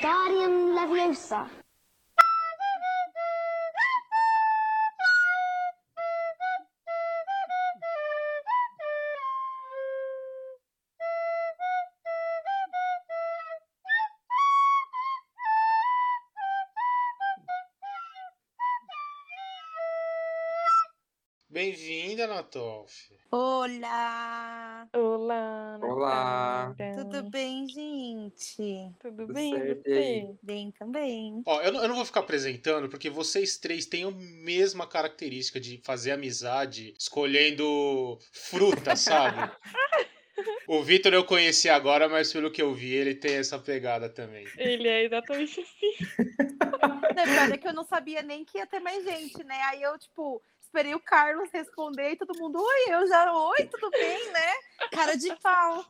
Wingardium Leviosa. Bem-vinda, Natoff. Olá! Olá, Olá. Tudo bem, gente? Tudo Tudo bem, certo, e você? aí? Bem também. Ó, eu não, eu não vou ficar apresentando, porque vocês três têm a mesma característica de fazer amizade escolhendo fruta, sabe? O Vitor eu conheci agora, mas pelo que eu vi, ele tem essa pegada também. Ele é exatamente assim. Na verdade é que eu não sabia nem que ia ter mais gente, né? Aí eu, tipo, esperei o Carlos responder e todo mundo, oi, eu já, oi, tudo bem, né? Cara de pau.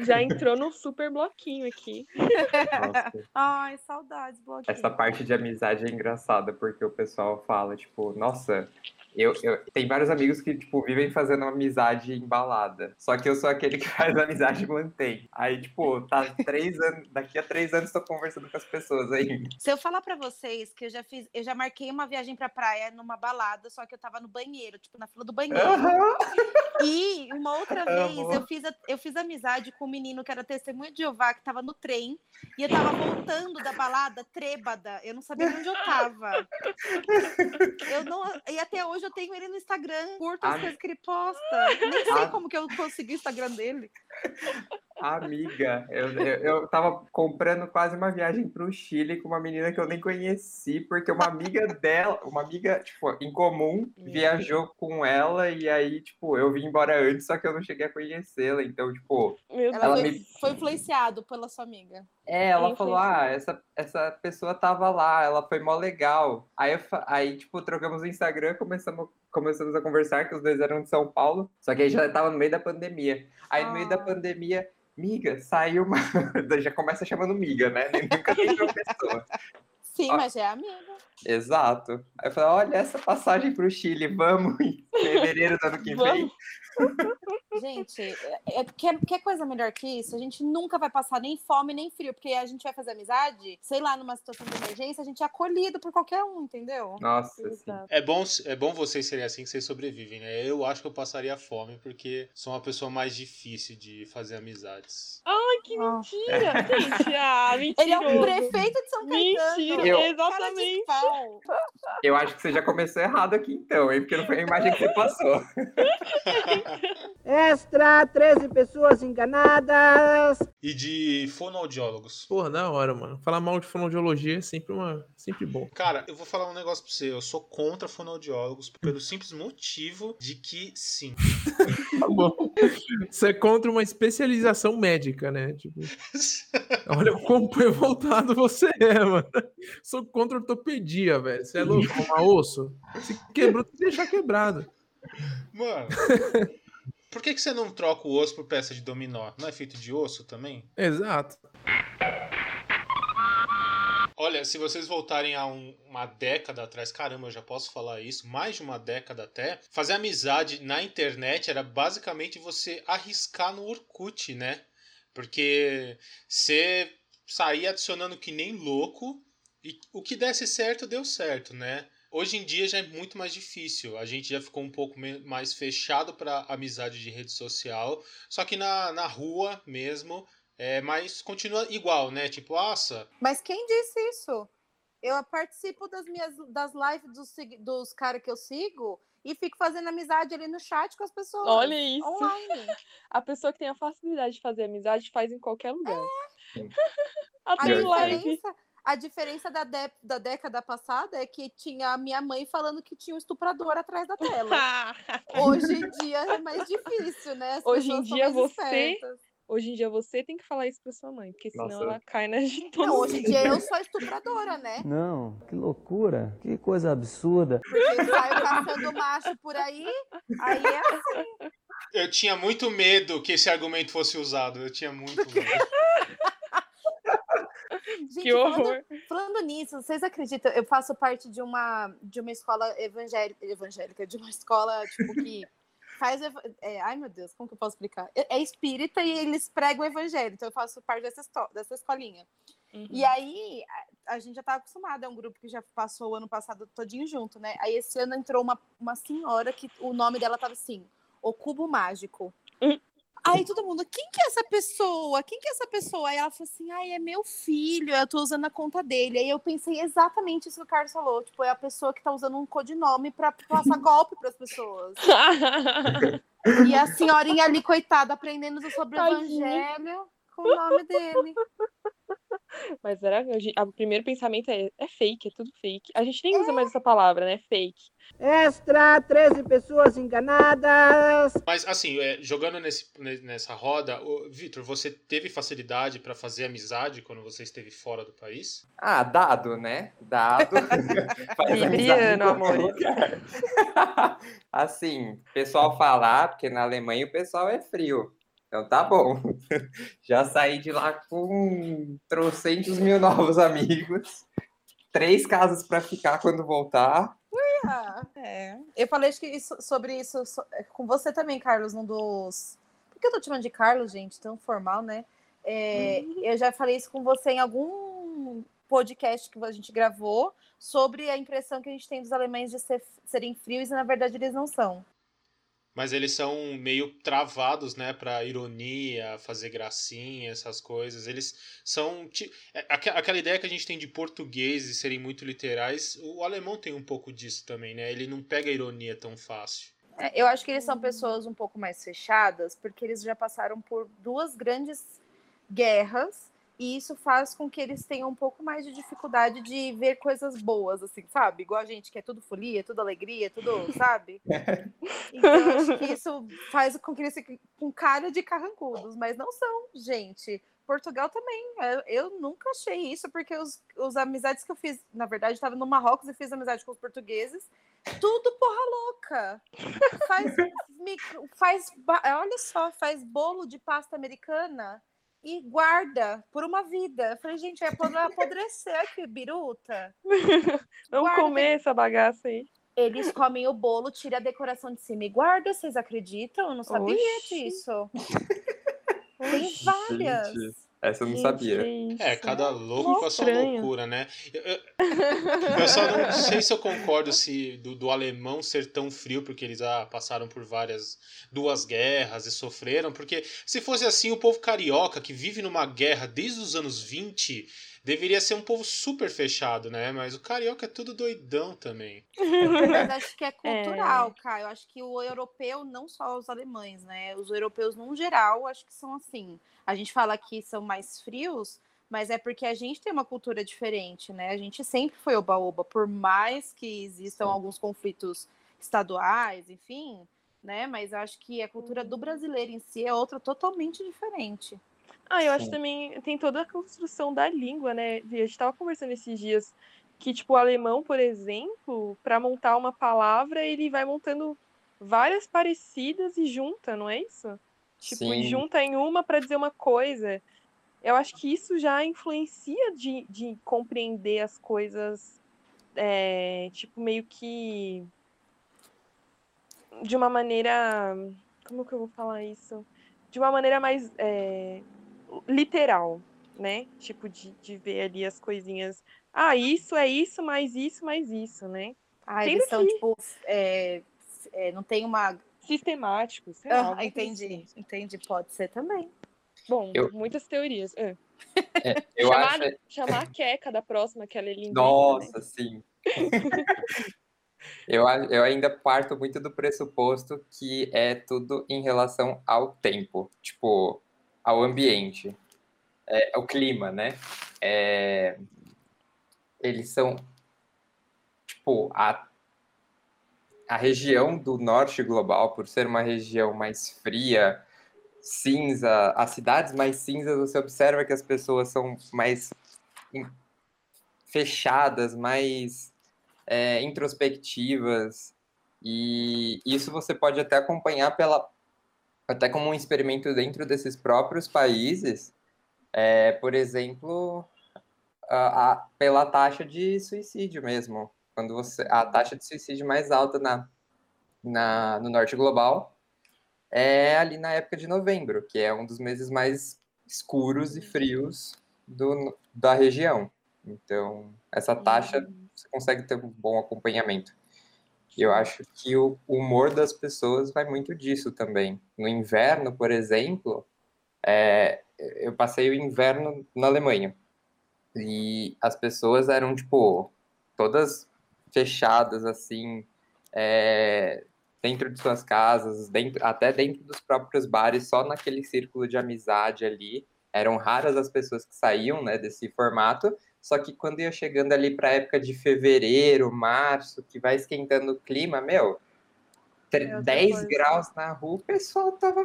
Já entrou num super bloquinho aqui. Nossa, Ai, saudades, bloquinho. essa parte de amizade é engraçada, porque o pessoal fala, tipo, nossa, eu, eu tem vários amigos que, tipo, vivem fazendo amizade embalada. Só que eu sou aquele que faz amizade e mantém. Aí, tipo, tá três anos, daqui a três anos tô conversando com as pessoas ainda. Se eu falar pra vocês que eu já fiz, eu já marquei uma viagem pra praia numa balada, só que eu tava no banheiro, tipo, na fila do banheiro. E uma outra vez eu fiz, a- eu fiz amizade com um menino que era testemunha de Jeová, que tava no trem, e eu tava voltando da balada trêbada. Eu não sabia onde eu tava. Eu não, e até hoje eu tenho ele no Instagram, curto as coisas que ele posta. Nem sei ah. como que eu consegui o Instagram dele. Amiga, eu, eu, eu tava comprando quase uma viagem pro Chile com uma menina que eu nem conheci, porque uma amiga dela, uma amiga, tipo, em comum, viajou com ela e aí, tipo, eu vim embora antes, só que eu não cheguei a conhecê-la. Então, tipo, Ela, Ela foi, me- foi influenciado pela sua amiga. É, ela Quem falou, ah, essa, essa pessoa tava lá, ela foi mó legal. Aí, eu aí tipo, trocamos o Instagram, começamos, começamos a conversar, que os dois eram de São Paulo, só que aí já tava no meio da pandemia. Aí, no meio da Ah. pandemia, miga, saiu uma... já começa chamando miga, né? Nem- Nunca tem uma pessoa. Sim, Ah. mas é amiga. Exato. Aí eu falei, olha essa passagem pro Chile, vamos em fevereiro do ano que vem. Gente, é- é- quer, quer coisa melhor que isso? A gente nunca vai passar nem fome nem frio, porque a gente vai fazer amizade, sei lá, numa situação de emergência, a gente é acolhido por qualquer um, entendeu? Nossa. É bom, é bom vocês serem assim que vocês sobrevivem, né? Eu acho que eu passaria fome porque sou uma pessoa mais difícil de fazer amizades. Ai, que Ah. mentira! Gente, ah, mentira. Ele é o prefeito de São Caetano. Mentira, Eu- exatamente. Cara de pau. Eu acho que você já começou errado aqui então, hein? Porque não foi a imagem que você passou. Extra, 13 pessoas enganadas. E de fonoaudiólogos. Porra, da hora, mano. Falar mal de fonoaudiologia é sempre, uma, sempre bom. Cara, eu vou falar um negócio pra você. Eu sou contra fonoaudiólogos pelo simples motivo de que, sim. Tá bom. Você é contra uma especialização médica, né? Tipo, olha o quão revoltado você é, mano. Sou contra ortopedia, velho. Você é louco? Arrumar osso? Se quebrou, tem que deixar quebrado. Mano. Por que, que você não troca o osso por peça de dominó? Não é feito de osso também? Exato. Olha, se vocês voltarem a um- uma década atrás, caramba, eu já posso falar isso, mais de uma década até, fazer amizade na internet era basicamente você arriscar no Orkut, né? Porque você saía adicionando que nem louco e o que desse certo, deu certo, né? Hoje em dia já é muito mais difícil. A gente já ficou um pouco mais fechado para amizade de rede social. Só que na, na rua mesmo, é, mas continua igual, né? Tipo, nossa, Mas quem disse isso? Eu participo das minhas das lives dos, dos caras que eu sigo e fico fazendo amizade ali no chat com as pessoas. Olha isso. Online. A pessoa que tem a facilidade de fazer amizade faz em qualquer lugar. Sim. A Até em live. A diferença da, dé- da década passada é que tinha a minha mãe falando que tinha um estuprador atrás da tela. Hoje em dia é mais difícil, né? As Hoje em dia você- espertas. Hoje em dia você tem que falar isso pra sua mãe, porque senão Nossa. ela cai nas de todo Não, hoje em dia eu sou estupradora, né? Não, que loucura, que coisa absurda. Porque eu saio caçando macho por aí, aí é assim. Eu tinha muito medo que esse argumento fosse usado. Eu tinha muito medo. Gente, Que falando, horror. falando nisso, vocês acreditam? Eu faço parte de uma, de uma escola evangélica, evangélica, de uma escola, tipo, que faz. é, ai, meu Deus, como que eu posso explicar? É, é espírita e eles pregam o evangelho, então eu faço parte dessa, dessa escolinha. Uhum. E aí, a, a gente já tá acostumado, é um grupo que já passou o ano passado todinho junto, né? Aí esse ano entrou uma, uma senhora que o nome dela tava assim, o Cubo Mágico. Hum. Aí todo mundo, quem que é essa pessoa? Quem que é essa pessoa? Aí ela falou assim, ai, é meu filho, eu tô usando a conta dele. Aí eu pensei exatamente isso que o Carlos falou, tipo, é a pessoa que tá usando um codinome pra passar golpe pras pessoas. E a senhorinha ali, coitada, aprendendo sobre o evangelho com o nome dele. Mas era, o primeiro pensamento é, é fake, é tudo fake. A gente nem usa mais essa palavra, né? Fake. Extra, 13 pessoas enganadas. Mas assim, é, jogando nesse, ne- nessa roda, Vitor, você teve facilidade pra fazer amizade quando você esteve fora do país? Ah, dado, né? Dado. Libriano, amor. assim, o pessoal falar, porque na Alemanha o pessoal é frio. Então tá bom. Já saí de lá com trocentos mil novos amigos. Três casas para ficar quando voltar. Ah, é. Eu falei isso- sobre isso so- é, com você também, Carlos, num dos. Por que eu tô te chamando de Carlos, gente? Tão formal, né? É, Eu já falei isso com você em algum podcast que a gente gravou sobre a impressão que a gente tem dos alemães de ser- serem frios e na verdade eles não são. Mas eles são meio travados, né, pra ironia, fazer gracinha, essas coisas. Eles são. é, aque- Aquela ideia que a gente tem de português e serem muito literais, o alemão tem um pouco disso também, né? Ele não pega ironia tão fácil. É, eu acho que eles são pessoas um pouco mais fechadas, porque eles já passaram por duas grandes guerras, e isso faz com que eles tenham um pouco mais de dificuldade de ver coisas boas, assim, sabe? Igual a gente, que é tudo folia, tudo alegria, tudo, sabe? Então, eu acho que isso faz com que eles fiquem com cara de carrancudos, mas não são, gente. Portugal também. Eu, eu nunca achei isso, porque os, os amizades que eu fiz, na verdade, estava no Marrocos e fiz amizade com os portugueses. Tudo porra louca. Faz, micro- faz olha só, faz bolo de pasta americana e guarda por uma vida. Eu falei, gente, vai apodre- apodrecer aqui, biruta. Vamos Guarda, comer essa bagaça aí. Eles comem o bolo, tira a decoração de cima e guarda. Vocês acreditam? Eu não sabia Oxi. disso. Tem várias. Gente, essa eu não sabia. é. É, cada louco com a sua loucura, né? Eu, eu- eu só não sei se eu concordo se do, do alemão ser tão frio, porque eles ah, passaram por várias duas guerras e sofreram, porque se fosse assim, o povo carioca, que vive numa guerra desde os anos 20, deveria ser um povo super fechado, né? Mas o carioca é tudo doidão também. Mas acho que é cultural, cara. Eu acho que o europeu, não só os alemães, né? Os europeus, num geral, acho que são assim. A gente fala que são mais frios, mas é porque a gente tem uma cultura diferente, né? A gente sempre foi oba-oba, por mais que existam Sim. alguns conflitos estaduais, enfim, né? Mas eu acho que a cultura do brasileiro em si é outra totalmente diferente. Ah, eu acho Sim. também tem toda a construção da língua, né? A gente tava conversando esses dias que, tipo, o alemão, por exemplo, para montar uma palavra, ele vai montando várias parecidas e junta, não é isso? Tipo, Sim. junta em uma para dizer uma coisa. Eu acho que isso já influencia de, de compreender as coisas, é, tipo, meio que de uma maneira. Como que eu vou falar isso? De uma maneira mais é, literal, né? Tipo, de, de ver ali as coisinhas. Ah, isso é isso, mais isso, mais isso, né? Ah, Tem eles são, daqui. tipo, é, é, não tem uma. Sistemático, sei lá. Ah, entendi, assim. entendi, pode ser também. Bom, Eu- muitas teorias. Ah. É, eu chamar, acho. chamar a Queca da próxima, que ela é linda. Nossa, sim. eu, eu ainda parto muito do pressuposto que é tudo em relação ao tempo, tipo, ao ambiente, é, ao clima, né? É, eles são, tipo, a, a região do norte global, por ser uma região mais fria, cinza, as cidades mais cinzas, você observa que as pessoas são mais fechadas, mais é, introspectivas, e isso você pode até acompanhar pela até como um experimento dentro desses próprios países, é, por exemplo, a, a- pela taxa de suicídio mesmo, quando você a taxa de suicídio mais alta na, na no norte global é ali na época de novembro, que é um dos meses mais escuros e frios do, da região. Então, essa taxa você consegue ter um bom acompanhamento. E eu acho que o humor das pessoas vai muito disso também. No inverno, por exemplo, é, eu passei o inverno na Alemanha. E as pessoas eram, tipo, todas fechadas, assim, é, dentro de suas casas, dentro, até dentro dos próprios bares, só naquele círculo de amizade ali. Eram raras as pessoas que saíam né, desse formato. Só que quando ia chegando ali para a época de fevereiro, março, que vai esquentando o clima, meu, outra 10 coisa. graus na rua, o pessoal tava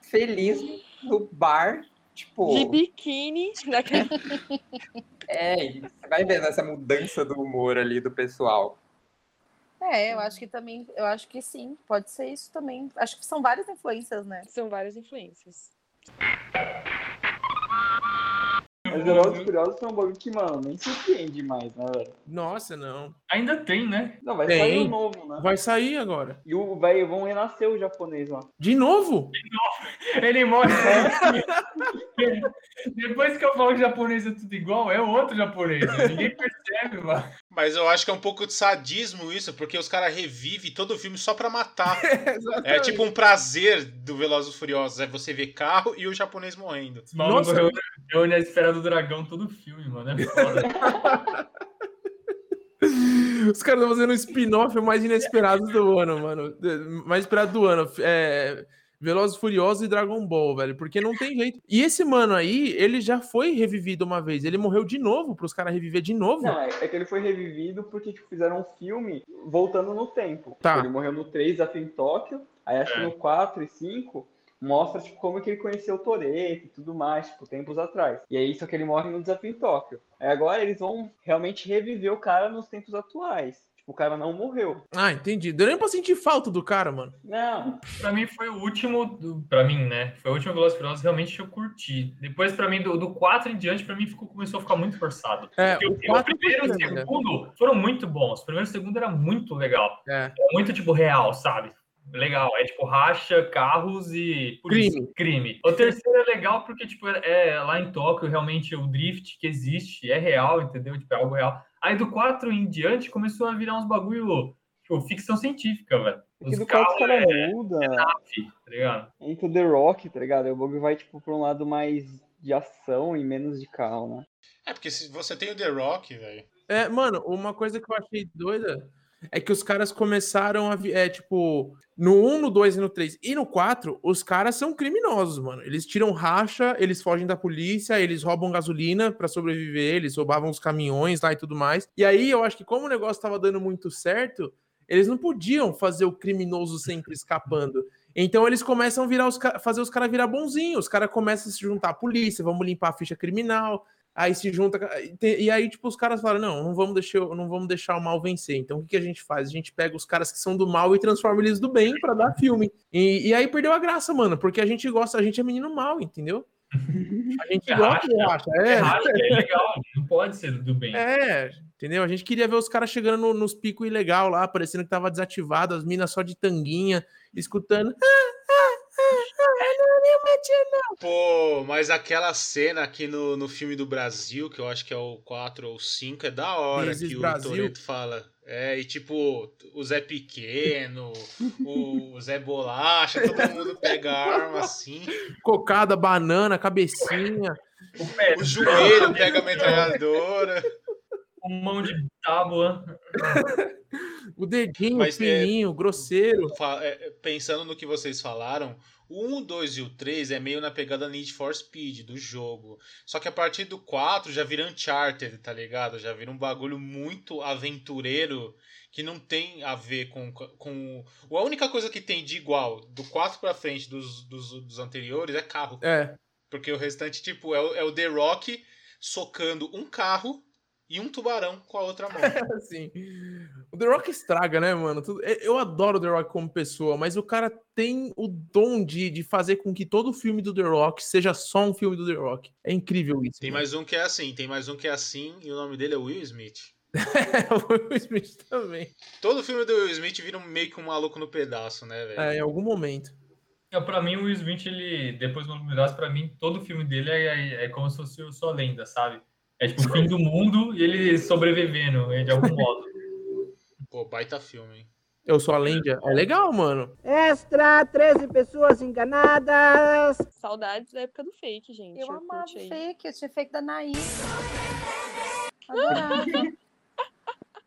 feliz no bar, tipo, De biquíni. É, você vai vendo essa mudança do humor ali do pessoal. É, eu acho que também, eu acho que sim, pode ser isso também. Acho que são várias influências, né? São várias influências. Mas Velozes e Furiosos é um bagulho que, mano, nem surpreende mais, né, velho? Nossa, não. Ainda tem, né? Não, vai Tem. sair o novo, né? Vai sair agora. E o, vai, vão renascer o japonês lá. De novo? Ele morre. Depois que eu falo que japonês é tudo igual, é outro japonês. né? Ninguém percebe, mano. Mas eu acho que é um pouco de sadismo isso, porque os caras revivem todo o filme só pra matar. É tipo um prazer do Velozes e Furiosos, é você ver carro e o japonês morrendo. Nossa. reúne, reúne a esfera do dragão todo filme, mano. É foda. Os caras estão fazendo o spin-off mais inesperado do ano, mano. Mais esperado do ano. É. Velozes e Furiosos e Dragon Ball, velho. Porque não tem jeito. E esse mano aí, ele já foi revivido uma vez. Ele morreu de novo pros caras reviver de novo. Não, é, é que ele foi revivido porque tipo, fizeram um filme voltando no tempo. Tá. Ele morreu no 3, Desafio em Tóquio. Aí acho que É. no 4 e 5 mostra tipo, como que ele conheceu o Toreto e tudo mais, tipo, tempos atrás. E aí, só que ele morre no Desafio em Tóquio. Aí agora eles vão realmente reviver o cara nos tempos atuais. Tipo, o cara não morreu. Ah, entendi. Deu nem pra sentir falta do cara, mano. Não, Pra mim foi o último, do, pra mim, né? Foi o último Velozes Furiosos realmente que eu curti. Depois, pra mim, do, do 4 em diante, pra mim ficou, começou a ficar muito forçado. É, Porque o o, o 4 primeiro e o ainda. segundo foram muito bons. O primeiro e o segundo era muito legal. É. Era muito, tipo, real, sabe? Legal. É tipo, racha, carros e polícia. Crime. crime. O terceiro é legal porque, tipo, é lá em Tóquio, realmente, o drift que existe é real, entendeu? Tipo, é algo real. Aí do 4 em diante começou a virar uns bagulho, tipo, ficção científica, velho. porque Os do 4 os carros caras é muda. nave, tá ligado? Entra o The Rock, tá ligado? Aí o bagulho vai, tipo, pra um lado mais de ação e menos de carro, né? É, porque se você tem o The Rock, velho. É, mano, uma coisa que eu achei doida é que os caras começaram a. É, tipo, no 1, no 2 e no 3 e no 4, os caras são criminosos, mano. Eles tiram racha, eles fogem da polícia, eles roubam gasolina pra sobreviver, eles roubavam os caminhões lá e tudo mais. E aí eu acho que, como o negócio tava dando muito certo, eles não podiam fazer o criminoso sempre escapando. Então eles começam a virar os, fazer os caras virar bonzinhos. Os caras começam a se juntar à polícia, vamos limpar a ficha criminal. Aí se junta. e aí, tipo, os caras falaram: não, não vamos deixar, não vamos deixar o mal vencer. Então, o que, que a gente faz? A gente pega os caras que são do mal e transforma eles do bem pra dar filme. E, e aí perdeu a graça, mano, porque a gente gosta, a gente é menino mal, entendeu? A gente É gosta de racha, É, é. racha, é legal, não pode ser do bem. É, entendeu? A gente queria ver os caras chegando no- nos picos ilegal lá, parecendo que tava desativado, as minas só de tanguinha, escutando. "Ah, ah, ah, ah, não." Pô, mas aquela cena aqui no, no filme do Brasil, que eu acho que é o 4 ou 5, é da hora This que Brasil. o Toreto fala. É, e tipo, o Zé Pequeno, o Zé Bolacha, todo mundo pega arma assim. Cocada, banana, cabecinha. O O joelho pega a metralhadora. com mão de tábua. O dedinho Mas, é, fininho, grosseiro. Fa- é, Pensando no que vocês falaram, o 1, 2 e o 3 é meio na pegada Need for Speed do jogo. Só que a partir do 4 já vira Uncharted, tá ligado? Já vira um bagulho muito aventureiro que não tem a ver com. com... A única coisa que tem de igual do 4 pra frente dos, dos, dos anteriores é carro. É. Porque o restante, tipo, é o, é o The Rock socando um carro e um tubarão com a outra mão. Assim, o The Rock estraga, né, mano? Eu- adoro o The Rock como pessoa, mas o cara tem o dom de, de fazer com que todo filme do The Rock seja só um filme do The Rock. É incrível isso. Tem mano. mais um que é assim, tem mais um que é assim e o nome dele é Will Smith. É, o Will Smith também. Todo filme do Will Smith vira meio que um maluco no pedaço, né, velho? É, em algum momento. É, pra mim, o Will Smith, ele, depois do Maluco no Pedaço, pra mim, todo filme dele é, é, é como se fosse o sua lenda, sabe? É tipo o fim do mundo e ele sobrevivendo, de algum modo. Pô, baita filme, hein? Eu sou a Lenda. É legal, mano. Extra, 13 pessoas enganadas. Saudades da época do fake, gente. Eu Orkut amava aí. fake, eu tinha fake da Naí. Adorava.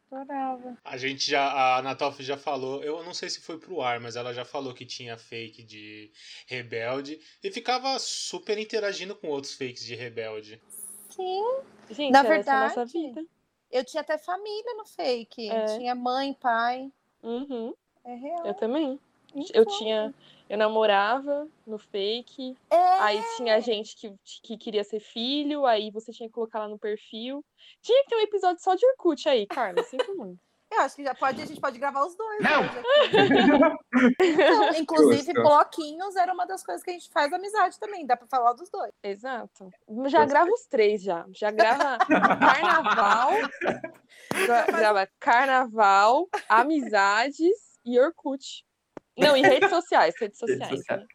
Adorava. A gente já, a Natalf já falou, eu não sei se foi pro ar, mas ela já falou que tinha fake de Rebelde e ficava super interagindo com outros fakes de Rebelde. Sim. Gente, Na a nossa verdade, vida. Eu tinha até família no fake. É. Tinha mãe, pai. Uhum, É real. eu também. Muito Eu tinha. Eu namorava no fake, É. aí tinha gente que, que queria ser filho, aí você tinha que colocar lá no perfil. Tinha que ter um episódio só de Orkut aí, Carla, sinto muito. Eu acho que já pode, a gente pode gravar os dois. Não. aqui. Então, inclusive, Justo. bloquinhos era uma das coisas que a gente faz amizade também. Dá pra falar dos dois. Exato. Já grava os três já. Já grava carnaval, gra- grava carnaval, amizades e Orkut. Não, e redes sociais, redes Redes sociais. sociais.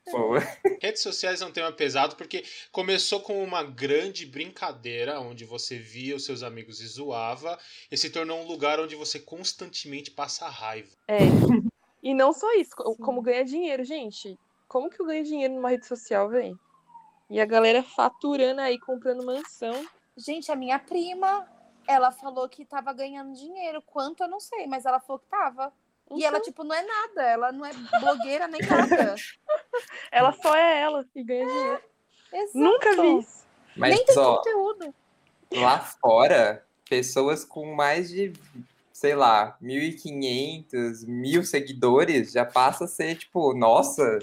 né? Redes sociais é um tema pesado porque começou com uma grande brincadeira onde você via os seus amigos e zoava e se tornou um lugar onde você constantemente passa raiva. É. E não só isso, co- como ganhar dinheiro, gente. Como que eu ganho dinheiro numa rede social, velho? E a galera faturando aí, comprando mansão. Gente, a minha prima, ela falou que tava ganhando dinheiro. Quanto eu não sei, mas ela falou que tava. E ela, Então, tipo, não é nada. Ela não é blogueira nem nada. ela só é ela e ganha dinheiro. Nunca vi isso. mas Nem tem ó, conteúdo. lá fora, pessoas com mais de, sei lá, 1.500, mil seguidores já passa a ser, tipo, nossa,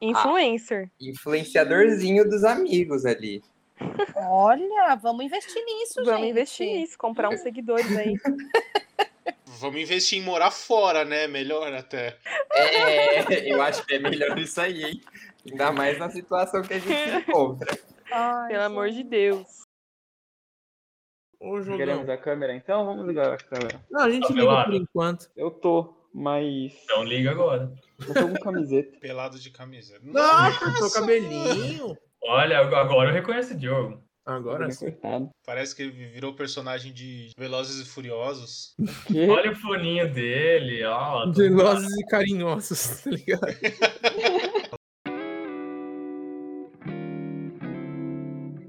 Influencer. influenciadorzinho dos amigos ali. Olha, vamos investir nisso, Vamos gente. investir nisso, comprar uns seguidores aí. Vamos investir em morar fora, né? Melhor até. É, eu acho que é melhor isso aí, hein? Ainda mais na situação que a gente se encontra. Ai, Pelo amor de Deus. Ô, Queremos a câmera, então vamos ligar a câmera. Não, a gente Tá liga pelado? por enquanto. Eu tô, mas. Então liga agora. Eu tô com camiseta. Pelado de camiseta. Não, cortou o cabelinho. Olha, agora eu reconheço o Diogo. Agora sim. Coitado. Parece que ele virou personagem de Velozes e Furiosos. Que? Olha o foninho dele, ó. Velozes e carinhosos, tá ligado?